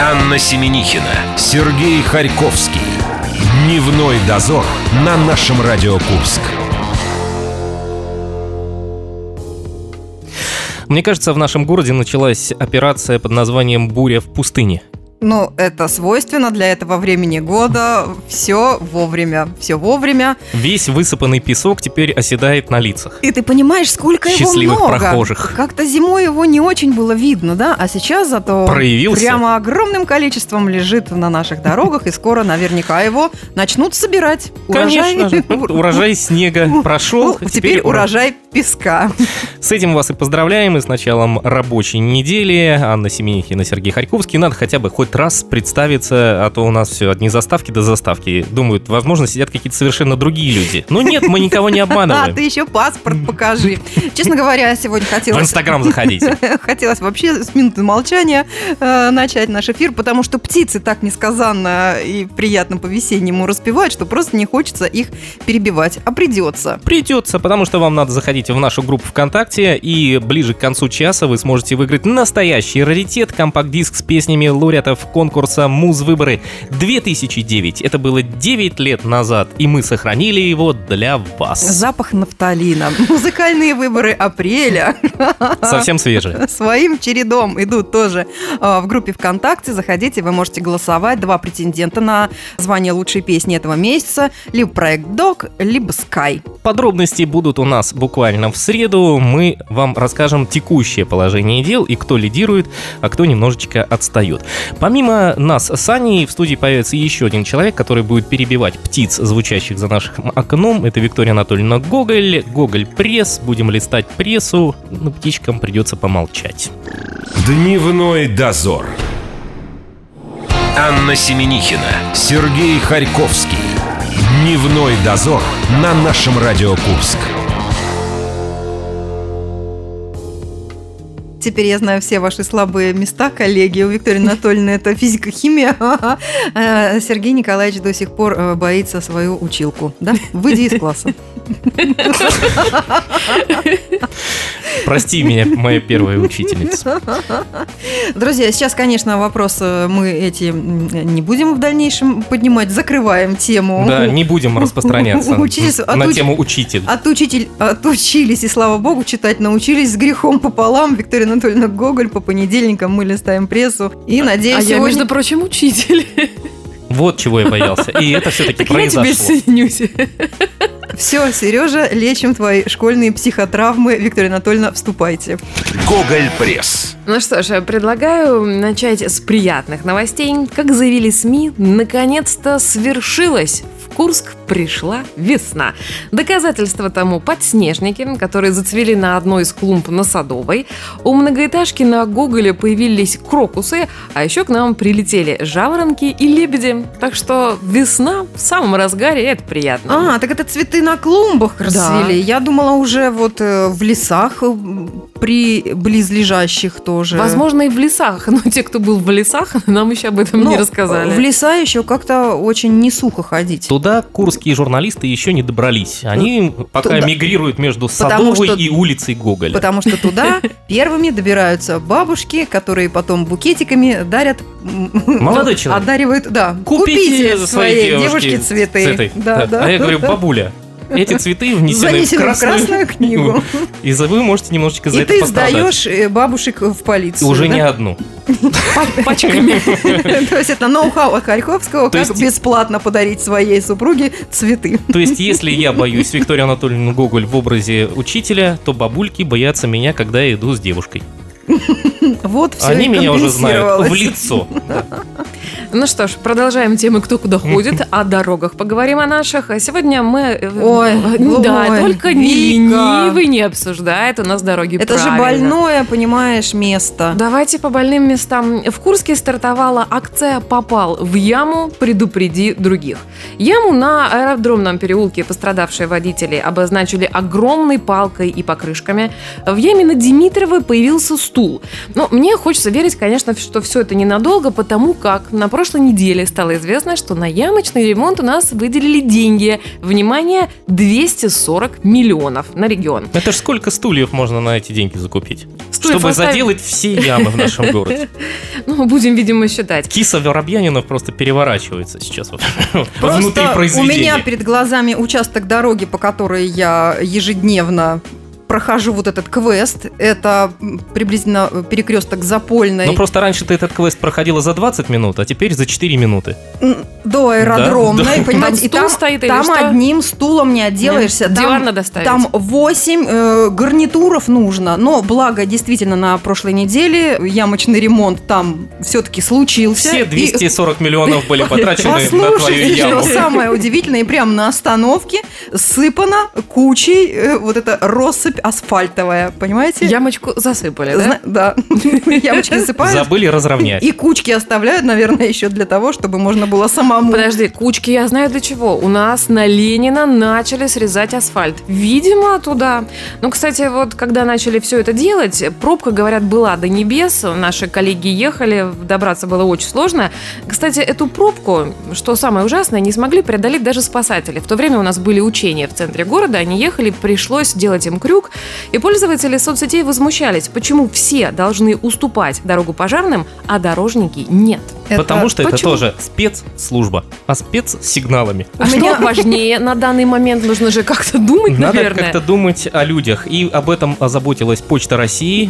Анна Семенихина, Сергей Харьковский. Дневной дозор на нашем Радио Курск. Мне кажется, в нашем городе началась операция под названием «Буря в пустыне». Ну, это свойственно для этого времени года. Все вовремя, все вовремя. Весь высыпанный песок теперь оседает на лицах. И ты понимаешь, сколько Счастливых его много. прохожих. Как-то зимой его не очень было видно, да? А сейчас зато Проявился. прямо огромным количеством лежит на наших дорогах, и скоро наверняка его начнут собирать. Конечно же. Урожай снега прошел, теперь урожай песка. С этим вас и поздравляем, и с началом рабочей недели. Анна Семенихина, Сергей Харьковский. Надо хотя бы хоть раз представиться, а то у нас все одни заставки до заставки. Думают, возможно, сидят какие-то совершенно другие люди. Но нет, мы никого не А, обманываем. ты еще паспорт покажи. Честно говоря, сегодня В хотелось... Инстаграм заходите. Хотелось вообще с минуты молчания э, начать наш эфир, потому что птицы так несказанно и приятно по-весеннему распевают, что просто не хочется их перебивать. А придется. Придется, потому что вам надо заходить в нашу группу ВКонтакте, и ближе к концу часа вы сможете выиграть настоящий раритет, компакт-диск с песнями лауреатов конкурса «Муз-выборы 2009». Это было 9 лет назад, и мы сохранили его для вас. Запах нафталина. Музыкальные выборы апреля. Совсем свежие. Своим чередом идут тоже э, в группе ВКонтакте. Заходите, вы можете голосовать. Два претендента на звание лучшей песни этого месяца. Либо проект Док, либо Sky. Подробности будут у нас буквально в среду. Мы вам расскажем текущее положение дел и кто лидирует, а кто немножечко отстает. Помимо нас с Аней в студии появится еще один человек, который будет перебивать птиц, звучащих за нашим окном. Это Виктория Анатольевна Гоголь. Гоголь пресс. Будем листать прессу. Но птичкам придется помолчать. Дневной дозор. Анна Семенихина, Сергей Харьковский. Дневной дозор на нашем Радио Курск. Теперь я знаю все ваши слабые места, коллеги. У Виктории Анатольевны это физика-химия. А Сергей Николаевич до сих пор э, боится свою училку. Да? Выйди из класса. Прости меня, моя первая учительница. Друзья, сейчас, конечно, вопросы мы эти не будем в дальнейшем поднимать. Закрываем тему. Да, не будем распространяться Учительство- на отуч- тему учитель. Отучитель, отучились, и слава богу, читать научились с грехом пополам. Виктория Анатольевна Гоголь по понедельникам мы листаем прессу. И надеюсь, А я, сегодня... между прочим, учитель. Вот чего я боялся. И это все-таки Так я тебе произошло. Все, Сережа, лечим твои школьные психотравмы. Виктория Анатольевна, вступайте. Гоголь пресс. Ну что ж, предлагаю начать с приятных новостей. Как заявили СМИ, наконец-то свершилось. В Курск пришла весна. Доказательство тому подснежники, которые зацвели на одной из клумб на Садовой. У многоэтажки на Гоголе появились крокусы, а еще к нам прилетели жаворонки и лебеди. Так что весна в самом разгаре, и это приятно. А, так это цветы на клумбах Да. расцвели. Я думала уже вот э, в лесах э, при близлежащих тоже. Возможно, и в лесах, но те, кто был в лесах, нам еще об этом Но не рассказали. В леса еще как-то очень не сухо ходить. Туда курские журналисты еще не добрались. Они пока туда- мигрируют между Потому Садовой что- и улицей Гоголя. Потому что туда первыми добираются бабушки, которые потом букетиками дарят... Молодой человек. Одаривают, да. Купите своей своей девушке девушке цветы. цветы. Да, да. А я говорю, бабуля, эти цветы внесены, Занесены в красную, книгу. И вы можете немножечко за И это ты пострадать. сдаешь э, бабушек в полицию. уже да? не одну. пачками. То есть это ноу-хау от Харьковского, как бесплатно подарить своей супруге цветы. То есть, если я боюсь Викторию Анатольевну Гоголь в образе учителя, то бабульки боятся меня, когда я иду с девушкой. Вот все Они меня уже знают в лицо. Ну что ж, продолжаем темы «Кто куда ходит», о дорогах поговорим о наших. А сегодня мы... э, Ой, да, ой, только Вика. ленивый не обсуждает у нас дороги Это же правильно. больное, понимаешь, место. Давайте по больным местам. В Курске стартовала акция «Попал в яму, предупреди других». Яму на аэродромном переулке пострадавшие водители обозначили огромной палкой и покрышками. В яме на Димитровой появился стул. Но мне хочется верить, конечно, что все это ненадолго, потому как на прошлой неделе стало известно, что на ямочный ремонт у нас выделили деньги. Внимание, 240 миллионов на регион. Это ж сколько стульев можно на эти деньги закупить? стульев Чтобы оставим. заделать все ямы в нашем городе. Ну, будем, видимо, считать. Киса Воробьянина просто переворачивается сейчас вот внутри Просто у произведения. меня перед глазами участок дороги, по которой я ежедневно прохожу вот этот квест. Это приблизительно перекресток Запольной. Ну, просто раньше ты этот квест проходила за 20 минут, а теперь за 4 минуты. До аэродромной, Да, да. понимаете, Там и стул там, стоит или там что? одним стулом не отделаешься. Нет, Там- диван надо ставить. Там 8 гарнитуров нужно, но благо действительно на прошлой неделе ямочный ремонт там все-таки случился. Все И 240 миллионов были потрачены на твою что яму. самое удивительное, и прямо на остановке сыпана кучей э, вот эта россыпь асфальтовая, понимаете? Ямочку засыпали, да? Зна- Да, ямочки засыпают. Забыли разровнять. И кучки оставляют, наверное, еще для того, чтобы можно было самому. Подожди, кучки я знаю для чего. У нас на Ленина начали срезать асфальт. Видимо, туда. Ну, кстати, вот когда начали все это делать, пробка, говорят, была до небес. Наши коллеги ехали, добраться было очень сложно. Кстати, эту пробку, что самое ужасное, не смогли преодолеть даже спасатели. В то время у нас были учения в центре города, они ехали, пришлось делать им крюк. И пользователи соцсетей возмущались, почему все должны уступать дорогу пожарным, а дорожники нет. Это Потому что это почему? тоже спецслужба, а спец с сигналами. А что меня- важнее на данный момент? Нужно же как-то думать, Надо наверное. как-то думать о людях. И об этом озаботилась Почта России.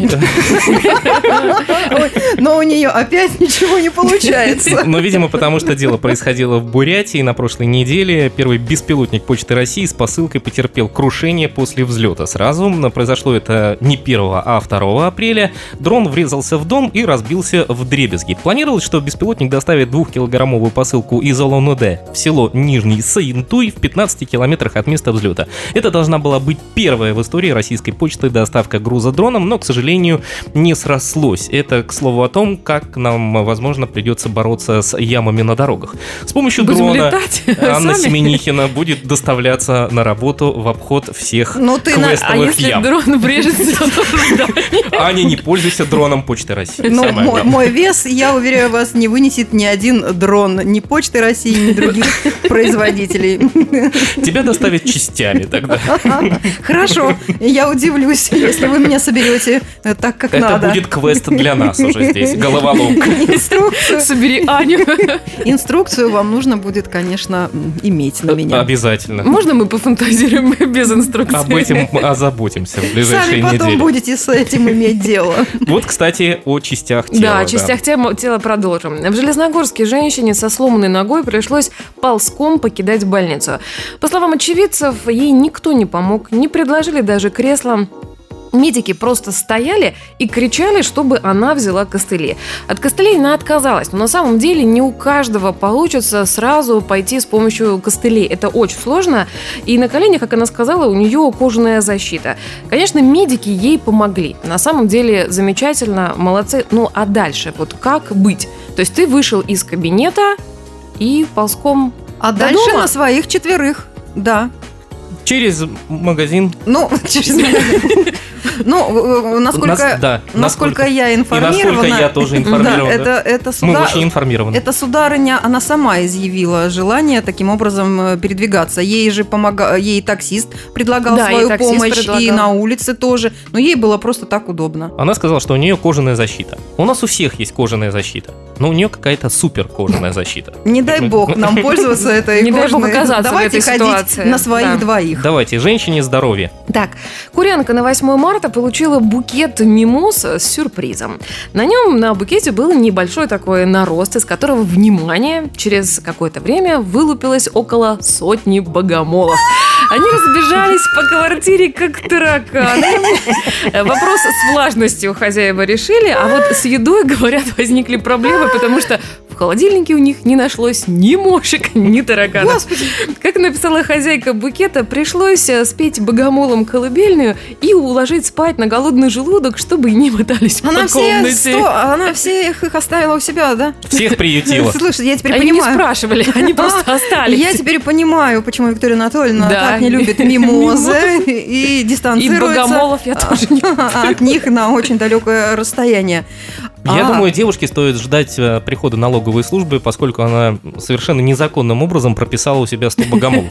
Но у нее опять ничего не получается. Но, видимо, потому что дело происходило в Бурятии на прошлой неделе. Первый беспилотник Почты России с посылкой потерпел крушение после взлета. Сразу Но произошло это не 1, а 2 апреля. Дрон врезался в дом и разбился в дребезги. Планировалось, что беспилотник доставит двухкилограммовую посылку из Улан-Удэ в село Нижний Саинтуй в 15 километрах от места взлета. Это должна была быть первая в истории российской почты доставка груза дроном, но, к сожалению, не срослось. Это, к слову, о том, как нам, возможно, придется бороться с ямами на дорогах. С помощью Будем дрона летать Анна сами? Семенихина будет доставляться на работу в обход всех Ну ты на- А квестовых если ям. дрон врежется в? Аня, не пользуйся дроном Почты России. Ну, мой, мой вес, я уверяю вас, не вынесет ни один дрон ни Почты России, ни других производителей. Тебя доставят частями тогда. Хорошо, я удивлюсь, если вы меня соберете э, так, как Это надо. будет квест для нас уже здесь. Головоломка. Инструкцию, Собери Аню. инструкцию вам нужно будет, конечно, иметь на меня. Обязательно. Можно мы пофантазируем без инструкции? Об этом мы озаботимся в ближайшие Сами потом недели. будете с этим иметь дело. Вот, кстати, о частях тела. Да, о частях тела, тела продолжим. В Железногорске женщине со сломанной ногой пришлось ползком покидать больницу. По словам очевидцев, ей никто не помог, не предложили даже кресло. Медики просто стояли и кричали, чтобы она взяла костыли. От костылей она отказалась, но на самом деле не у каждого получится сразу пойти с помощью костылей. Это очень сложно. И на коленях, как она сказала, у нее кожаная защита. Конечно, медики ей помогли. На самом деле замечательно, молодцы. Ну а дальше, вот как быть? То есть ты вышел из кабинета и ползком А До дальше дома? на своих четверых, да. Через магазин. Ну, через Ну, насколько, Нас- да, насколько я И информирована... насколько я тоже информирован. Да, это, это, Мы суда- очень информированы. это сударыня, она сама изъявила желание таким образом э, передвигаться. Ей же помогал, ей таксист предлагал Да, и свою таксист помощь, и предлагал. на улице тоже. Но ей было просто так удобно. Она сказала, что у нее кожаная защита. У нас у всех есть кожаная защита, но у нее какая-то супер кожаная защита. Не дай бог нам пользоваться этой Не дай бог кожаной. оказаться в Давайте этой ходить ситуации. на своих двоих. Давайте, женщине здоровье. Так, Курянка на 8 марта получила букет мимоз с сюрпризом. На нем на букете был небольшой такой нарост, из которого, внимание, через какое-то время вылупилось около сотни богомолов. Они разбежались по квартире, как тараканы. Вопрос с влажностью хозяева решили, а вот с едой, говорят, возникли проблемы, потому что в холодильнике у них не нашлось ни мошек, ни тараканов. Господи, Как написала хозяйка букета, пришлось э, спеть богомолом колыбельную и уложить спать на голодный желудок, чтобы не мотались по она все, комнате. сто, она всех их оставила у себя, да? Всех приютила. Слушай, я теперь Они не понимаю. спрашивали, они просто остались. Я теперь понимаю, почему Виктория Анатольевна Да. так не любит мимозы и И дистанцируется богомолов я тоже не от них на очень далекое расстояние. Я А. думаю, девушке стоит ждать э, прихода налоговой службы, поскольку она совершенно незаконным образом прописала у себя 100 богомолов.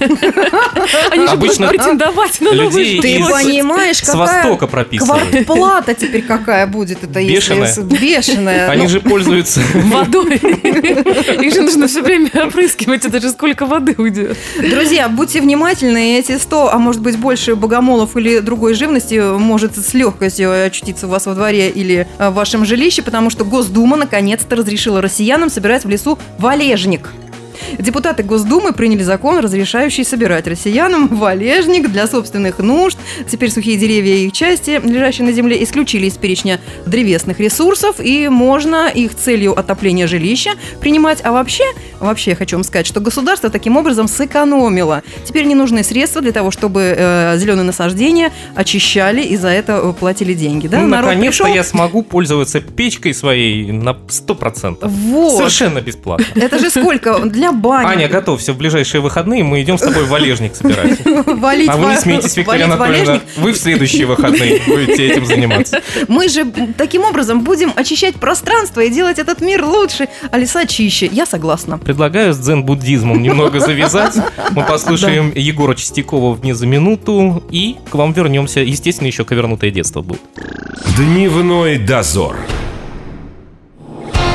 Они же будут Обычно претендовать на новую людей Ты из- понимаешь, С востока прописывают. квартплата теперь какая будет? Это если Бешеная. бешеная. Они Ну, же пользуются... водой. Их же нужно все время опрыскивать, это же сколько воды уйдет. Друзья, будьте внимательны, эти 100, а может быть больше богомолов или другой живности может с легкостью очутиться у вас во дворе или э, в вашем жилище, потому что Госдума наконец-то разрешила россиянам собирать в лесу валежник. Депутаты Госдумы приняли закон, разрешающий собирать россиянам валежник для собственных нужд. Теперь сухие деревья и их части, лежащие на земле, исключили из перечня древесных ресурсов, и можно их целью отопления жилища принимать. А вообще, вообще я хочу вам сказать, что государство таким образом сэкономило. Теперь не нужны средства для того, чтобы э, зеленые насаждения очищали и за это э, платили деньги. Да? Ну, наконец-то я смогу пользоваться печкой своей на 100%. Вот. Совершенно бесплатно. Это же сколько? Для бани. Аня, готовься, в ближайшие выходные мы идем с тобой валежник собирать. Валить А вы не смейтесь, Виктория Анатольевна, вы в следующие выходные будете этим заниматься. Мы же таким образом будем очищать пространство и делать этот мир лучше, а леса чище. Я согласна. Предлагаю с дзен-буддизмом немного завязать. Мы послушаем Егора Чистякова «Вне за минуту» и к вам вернемся. Естественно, еще ковернутое детство будет. Дневной дозор.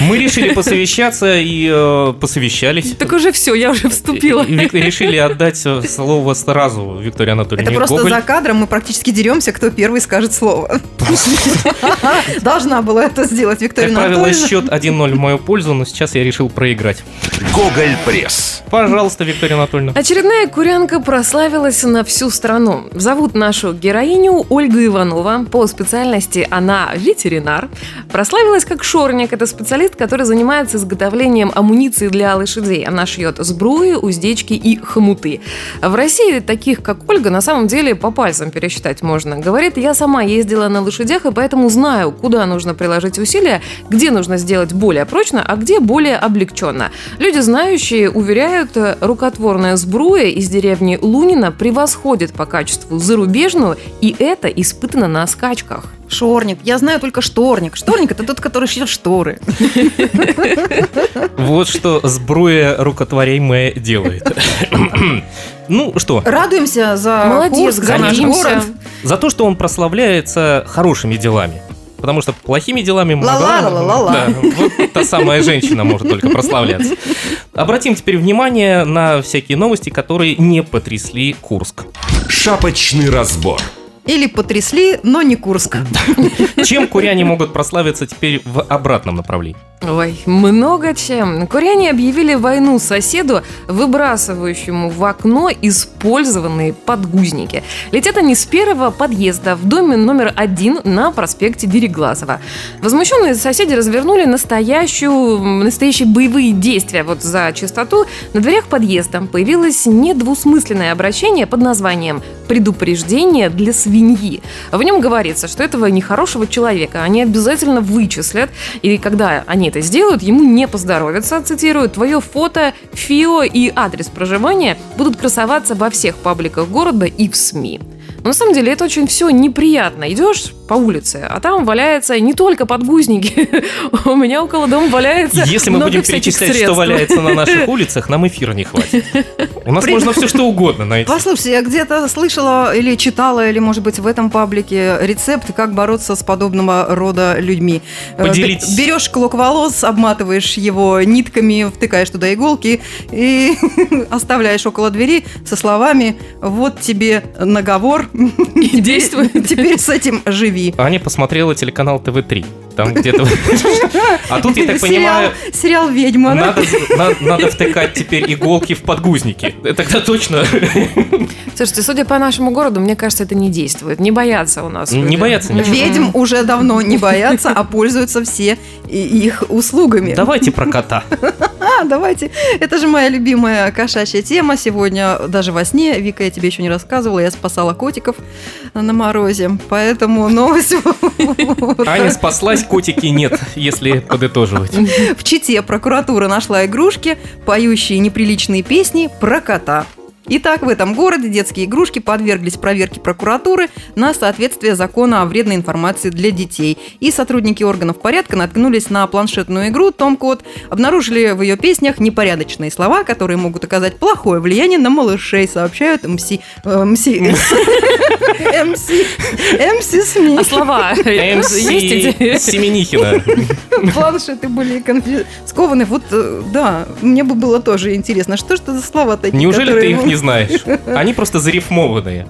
Мы решили посовещаться и э, посовещались. Так уже все, я уже вступила. И- и решили отдать э, слово сразу Виктории Анатольевне Это просто Гоголь. за кадром мы практически деремся, кто первый скажет слово. Должна была это сделать Виктория Как правило, счет 1-0 в мою пользу, но сейчас я решил проиграть. Гоголь Пресс. Пожалуйста, Виктория Анатольевна. Очередная курянка прославилась на всю страну. Зовут нашу героиню Ольга Иванова. По специальности она ветеринар. Прославилась как шорник. Это специалист, который занимается изготовлением амуниции для лошадей. Она шьет сбруи, уздечки и хомуты. В России таких, как Ольга, на самом деле по пальцам пересчитать можно. Говорит, я сама ездила на лошадях, и поэтому знаю, куда нужно приложить усилия, где нужно сделать более прочно, а где более облегченно. Люди, знающие, уверяют, рукотворная сбруя из деревни Лунина превосходит по качеству зарубежную, и это испытано на скачках. Шорник. Я знаю только шторник. Шторник это тот, который шьет шторы. Вот что сбруя рукотворяемое делает. Ну что, Радуемся за Молодец, Курск, за наш гордимся. город. за то, что он прославляется хорошими делами. Потому что плохими делами Ла-ла-ла-ла-ла. Да, вот та самая женщина может только прославляться. Обратим теперь внимание на всякие новости, которые не потрясли Курск. Шапочный разбор. Или потрясли, но не Курск. Чем куряне могут прославиться теперь в обратном направлении? Ой, много чем. Куряне объявили войну соседу, выбрасывающему в окно использованные подгузники. Летят они с первого подъезда в доме номер один на проспекте Дереглазова. Возмущенные соседи развернули настоящую, настоящие боевые действия. Вот за чистоту на дверях подъезда появилось недвусмысленное обращение под названием «Предупреждение для свиньи». В нем говорится, что этого нехорошего человека они обязательно вычислят, и когда они это сделают, ему не поздоровится, цитирую, «Твое фото, ФИО и адрес проживания будут красоваться во всех пабликах города и в СМИ». Но на самом деле это очень все неприятно. Идешь по улице, а там валяется не только подгузники. У меня около дома валяется Если мы много будем перечислять, что валяется на наших улицах, нам эфира не хватит. У нас При- можно все что угодно найти. Послушайте, я где-то слышала или читала, или, может быть, в этом паблике рецепт, как бороться с подобного рода людьми. Э, Поделитесь. б- Берешь клок волос, обматываешь его нитками, втыкаешь туда иголки и оставляешь около двери со словами «Вот тебе наговор, И действует. теперь с этим живи». Аня посмотрела телеканал ТВ-3. Там где-то... А тут, я так понимаю, Сериал, «Ведьма». надо, на- надо втыкать теперь иголки в подгузники. Тогда точно Слушайте, судя по нашему городу, мне кажется, это не действует. Не боятся у нас. Не боятся ничего. Ведьм уже давно не боятся, а пользуются все их услугами. Давайте про кота. А, давайте. Это же моя любимая кошачья тема. Сегодня даже во сне, Вика, я тебе еще не рассказывала, я спасала котиков на морозе. Поэтому новость... Аня спаслась котики нет, если подытоживать. В Чите прокуратура нашла игрушки, поющие неприличные песни про кота. Итак, в этом городе детские игрушки подверглись проверке прокуратуры на соответствие закона о вредной информации для детей. И сотрудники органов порядка наткнулись на планшетную игру «Том Код», обнаружили в ее песнях непорядочные слова, которые могут оказать плохое влияние на малышей, сообщают МС... МС... МС... МС СМИ. А слова есть? Семенихина. Планшеты были конфискованы. Вот, э, да, мне бы было тоже интересно, что ж это за слова такие, Неужели ты их не знаешь? Они просто зарифмованные.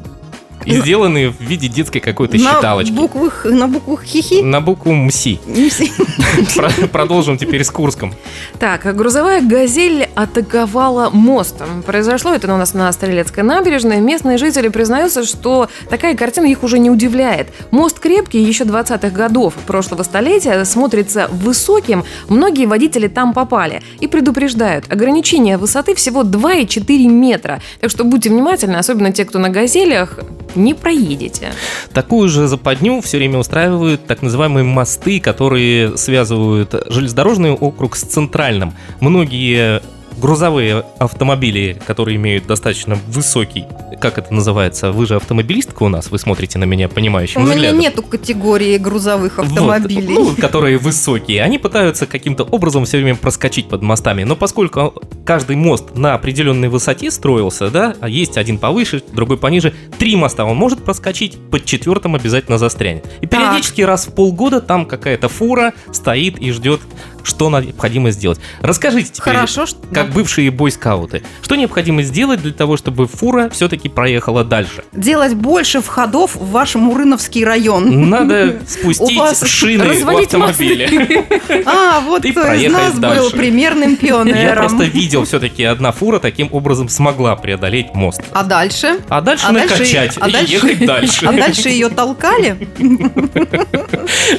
И сделаны в виде детской какой-то на считалочки. буквах, на буквах хихи? На букву МСИ. Про- Продолжим теперь с Курском. Так, грузовая «Газель» атаковала мост. Произошло это у нас на Стрелецкой набережной. Местные жители признаются, что такая картина их уже не удивляет. Мост крепкий, еще 20-х годов прошлого столетия, смотрится высоким. Многие водители там попали. И предупреждают, ограничение высоты всего 2,4 метра. Так что будьте внимательны, особенно те, кто на «Газелях», не проедете. Такую же западню все время устраивают так называемые мосты, которые связывают железнодорожный округ с центральным. Многие грузовые автомобили, которые имеют достаточно высокий, как это называется, вы же автомобилистка у нас, вы смотрите на меня понимающим У меня взглядом. нету категории грузовых Вот, автомобилей. ну, которые высокие, они пытаются каким-то образом все время проскочить под мостами. Но поскольку каждый мост на определенной высоте строился, да, а есть один повыше, другой пониже, три моста он может проскочить, под четвертым обязательно застрянет. И Так. периодически раз в полгода там какая-то фура стоит и ждет, что необходимо сделать. Расскажите теперь, Хорошо, что... как бывшие бойскауты, что необходимо сделать для того, чтобы фура все-таки проехала дальше? Делать больше входов в ваш Мурыновский район. Надо У спустить вас шины в автомобиле. А, вот И кто из нас был примерным Я пионером. просто видел, все-таки одна фура таким образом смогла преодолеть мост. А дальше? А дальше А накачать а и ехать дальше. А дальше ее толкали?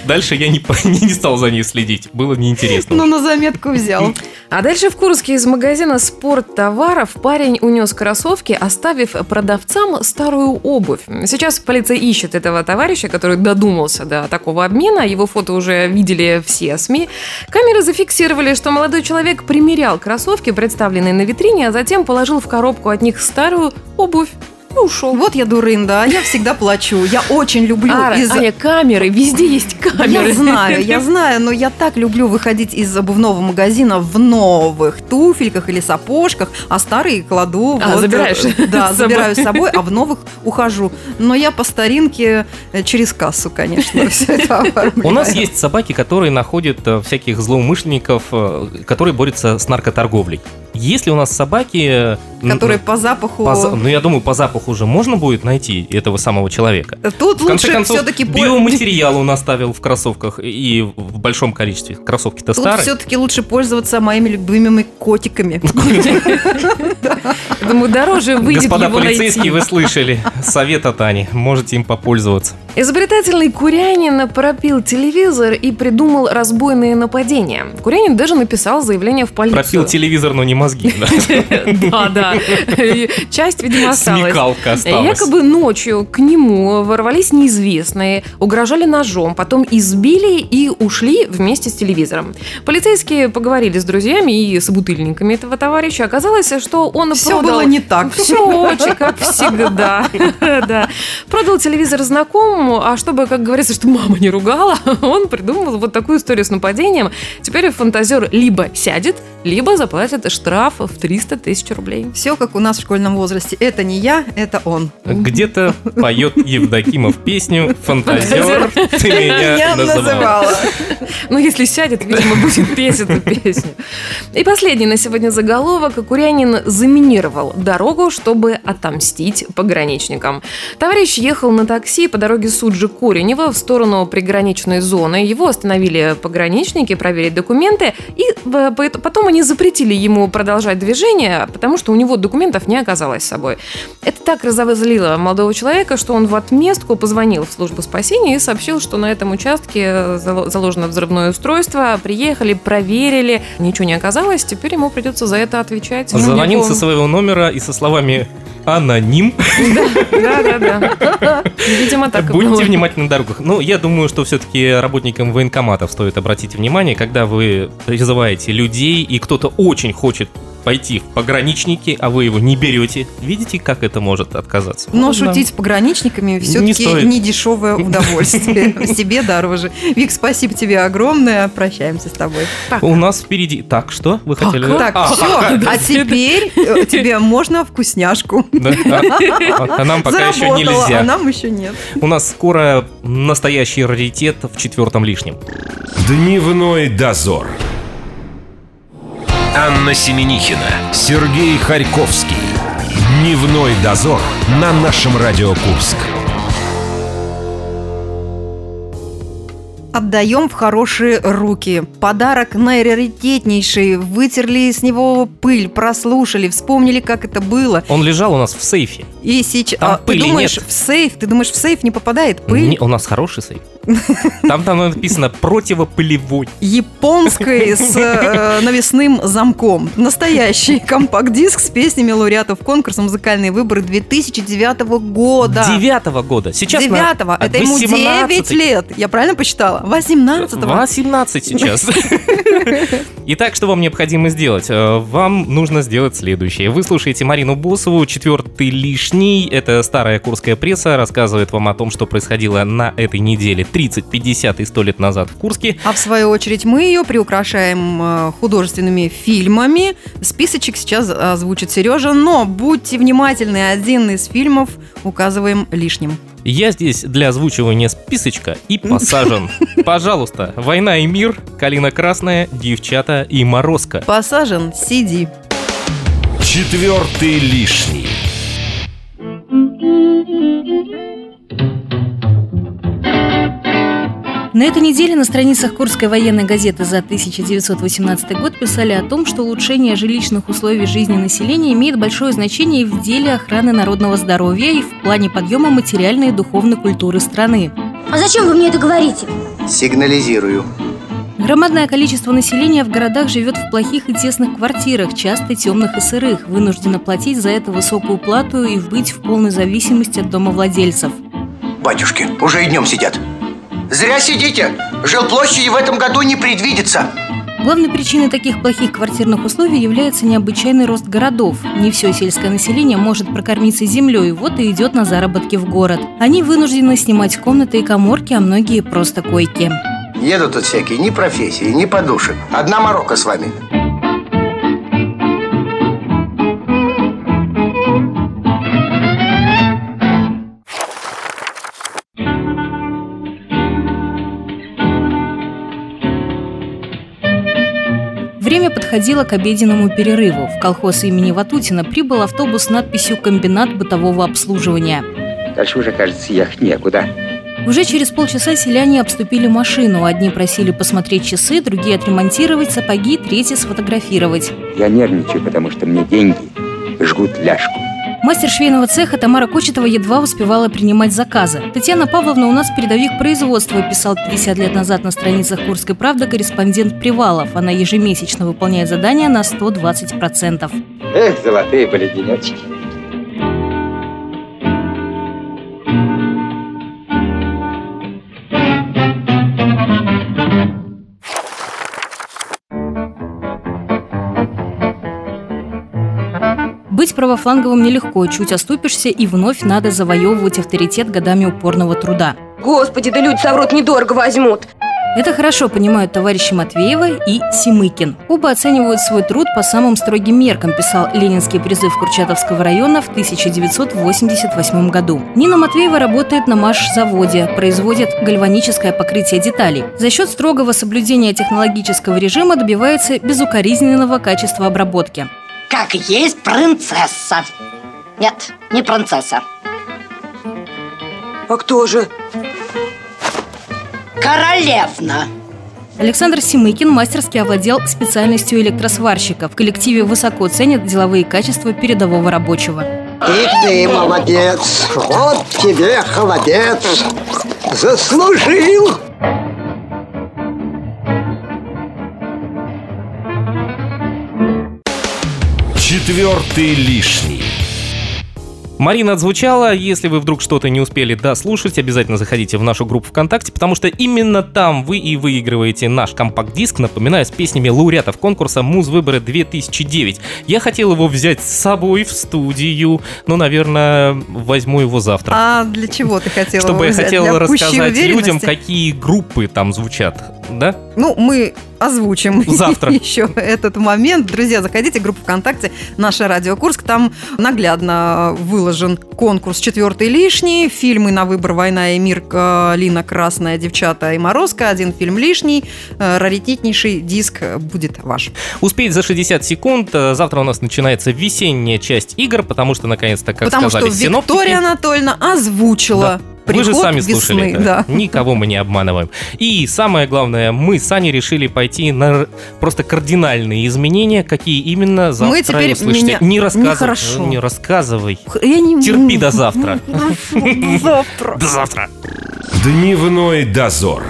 Дальше я не, по- не, не стал за ней следить. Было неинтересно. Ну, на заметку взял. А дальше в Курске из магазина спорттоваров парень унес кроссовки, оставив продавцам старую обувь. Сейчас полиция ищет этого товарища, который додумался до такого обмена. Его фото уже видели все СМИ. Камеры зафиксировали, что молодой человек примерял кроссовки, представленные на витрине, а затем положил в коробку от них старую обувь и ушел. Вот я дурында, а я всегда плачу. Я очень люблю Ара, из... Аня, камеры, везде есть камеры. Я знаю, я знаю, но я так люблю выходить из обувного магазина в новых туфельках или сапожках, а старые кладу. А, вот, забираешь э, Да, с забираю с собой, а в новых ухожу. Но я по старинке э, через кассу, конечно, все это оформляю. У нас есть собаки, которые находят э, всяких злоумышленников, которые борются с наркоторговлей. Если у нас собаки... э, Которые по запаху... по ну, я думаю, по запаху уже можно будет найти этого самого человека. Тут В лучше концов, все-таки... биоматериал он оставил в кроссовках и в большом количестве. Кроссовки-то Тут старые. все-таки лучше пользоваться моими любимыми котиками. Думаю, дороже выйдет Господа полицейские, вы слышали совет от Ани. Можете им попользоваться. Изобретательный Курянин пропил телевизор и придумал разбойные нападения. Курянин даже написал заявление в полицию. Пропил телевизор, но не мозги. да. Да, Часть, видимо, осталась. Смекалка осталась. Якобы ночью к нему ворвались неизвестные, угрожали ножом, потом избили и ушли вместе с телевизором. Полицейские поговорили с друзьями и с бутыльниками этого товарища. Оказалось, что он Все продал... было не так. Все очень как всегда. да. Продал телевизор знакомому, а чтобы, как говорится, что мама не ругала, он придумал вот такую историю с нападением. Теперь фантазер либо сядет, либо заплатит штраф в 300 тысяч рублей. Все как у нас в школьном возрасте. Это не я, это он. Где-то поет Евдокимов песню «Фантазер, ты меня называл». Ну, если сядет, видимо, будет петь эту песню. И последний на сегодня заголовок. Курянин заминировал дорогу, чтобы отомстить пограничникам. Товарищ ехал на такси по дороге Суджи Коренева в сторону приграничной зоны. Его остановили пограничники, проверить документы, и э, потом они запретили ему продолжать движение, потому что у него документов не оказалось с собой. Это так разозлило молодого человека, что он в отместку позвонил в службу спасения и сообщил, что на этом участке зало- заложено взрывное устройство. Приехали, проверили, ничего не оказалось, теперь ему придется за это отвечать. Ну, Звонил со своего номера и со словами аноним. Да-да-да. Видимо, так Будьте было. внимательны на дорогах. Ну, я думаю, что все-таки работникам военкоматов стоит обратить внимание, когда вы призываете людей, и кто-то очень хочет пойти в пограничники, а вы его не берете. Видите, как это может отказаться? Но Вот, да. шутить с пограничниками все-таки не дешевое удовольствие. Себе дороже. Вик, спасибо тебе огромное. Прощаемся с тобой. У нас впереди... Так, что вы хотели? Так, А, все. А теперь э, тебе можно вкусняшку. А, а нам пока еще Заработала, а нельзя. нам еще нет. У нас скоро настоящий раритет в четвертом лишнем. Дневной дозор. Анна Семенихина, Сергей Харьковский. Дневной дозор на нашем Радио Курск. Отдаем в хорошие руки. Подарок наираритетнейший. Вытерли с него пыль, прослушали, вспомнили, как это было. Он лежал у нас в сейфе. И сейчас... Там а, ты пыли думаешь, нет. в сейф? Ты думаешь, в сейф не попадает пыль? Не, у нас хороший сейф. Там там написано противопылевой. Японской с э, навесным замком. Настоящий компакт-диск с песнями лауреатов конкурса «Музыкальные выборы» 2009 года. Девятого года. Сейчас на- Девятого. а Это ему 18. 9 лет. Я правильно посчитала? 18 18 сейчас. Итак, что вам необходимо сделать? Э, Вам нужно сделать следующее. Вы слушаете Марину Босову, четвертый лишний. Это старая курская пресса, рассказывает вам о том, что происходило на этой неделе 30, 50 и 100 лет назад в Курске. А в свою очередь мы ее приукрашаем э, художественными фильмами. Списочек сейчас озвучит Сережа, но будьте внимательны, один из фильмов указываем лишним. Я здесь для озвучивания списочка и посажен. Пожалуйста, «Война и мир», «Калина красная», «Девчата» и «Морозко». Посажен, сиди. Четвертый лишний. На этой неделе на страницах Курской военной газеты за 1918 год писали о том, что улучшение жилищных условий жизни населения имеет большое значение в деле охраны народного здоровья и в плане подъема материальной и духовной культуры страны. А зачем вы мне это говорите? Сигнализирую. Громадное количество населения в городах живет в плохих и тесных квартирах, часто темных и сырых, вынуждено платить за это высокую плату и быть в полной зависимости от домовладельцев. Батюшки, уже и днем сидят. Зря сидите. Жилплощади в этом году не предвидится. Главной причиной таких плохих квартирных условий является необычайный рост городов. Не все сельское население может прокормиться землей, вот и идет на заработки в город. Они вынуждены снимать комнаты и коморки, а многие просто койки. Едут тут всякие ни профессии, ни подушек. Одна морока с вами. Время подходило к обеденному перерыву. В колхоз имени Ватутина прибыл автобус с надписью «Комбинат бытового обслуживания». Дальше уже, кажется, ехать некуда. Уже через полчаса селяне обступили машину. Одни просили посмотреть часы, другие отремонтировать сапоги, третьи сфотографировать. Я нервничаю, потому что мне деньги жгут ляжку. Мастер швейного цеха Тамара Кочетова едва успевала принимать заказы. Татьяна Павловна у нас передовик производства, писал 50 лет назад на страницах Курской правды корреспондент Привалов. Она ежемесячно выполняет задания на 120%. Эх, золотые были денечки. Правофланговым нелегко, чуть оступишься и вновь надо завоевывать авторитет годами упорного труда. Господи, да люди соврут недорого возьмут. Это хорошо понимают товарищи Матвеева и Симыкин. Оба оценивают свой труд по самым строгим меркам, писал Ленинский призыв Курчатовского района в 1988 году. Нина Матвеева работает на Маш-заводе, производит гальваническое покрытие деталей. За счет строгого соблюдения технологического режима добивается безукоризненного качества обработки. Как есть принцесса. Нет, не принцесса. А кто же? Королевна. Александр Симыкин мастерски овладел специальностью электросварщика. В коллективе высоко ценят деловые качества передового рабочего. И ты молодец. Вот тебе холодец. Заслужил. Четвертый лишний. Марина отзвучала. Если вы вдруг что-то не успели дослушать, обязательно заходите в нашу группу ВКонтакте, потому что именно там вы и выигрываете наш компакт-диск, напоминаю, с песнями лауреатов конкурса Муз-выборы 2009. Я хотел его взять с собой в студию, но, наверное, возьму его завтра. А для чего ты хотела Чтобы я взять? хотел Для пущей рассказать людям, какие группы там звучат, да? Ну, мы озвучим Завтра. еще этот момент. Друзья, заходите в группу ВКонтакте «Наша Радио Курск». Там наглядно выложен конкурс «Четвертый лишний», фильмы на выбор «Война и мир», э, «Лина Красная», «Девчата» и «Морозко», один фильм лишний, э, раритетнейший диск будет ваш. Успеть за 60 секунд. Э, Завтра у нас начинается весенняя часть игр, потому что, наконец-то, как Потому сказали что синоптики... Виктория Анатольевна озвучила Вы приход же сами весны. слушали это. Да. Никого мы не обманываем. И самое главное, мы с Аней решили пойти на просто кардинальные изменения. Какие именно завтра Мы теперь услышите. меня- Не рассказывай. нехорошо. Не рассказывай. Я не Терпи до завтра. Завтра. До завтра. Дневной дозор.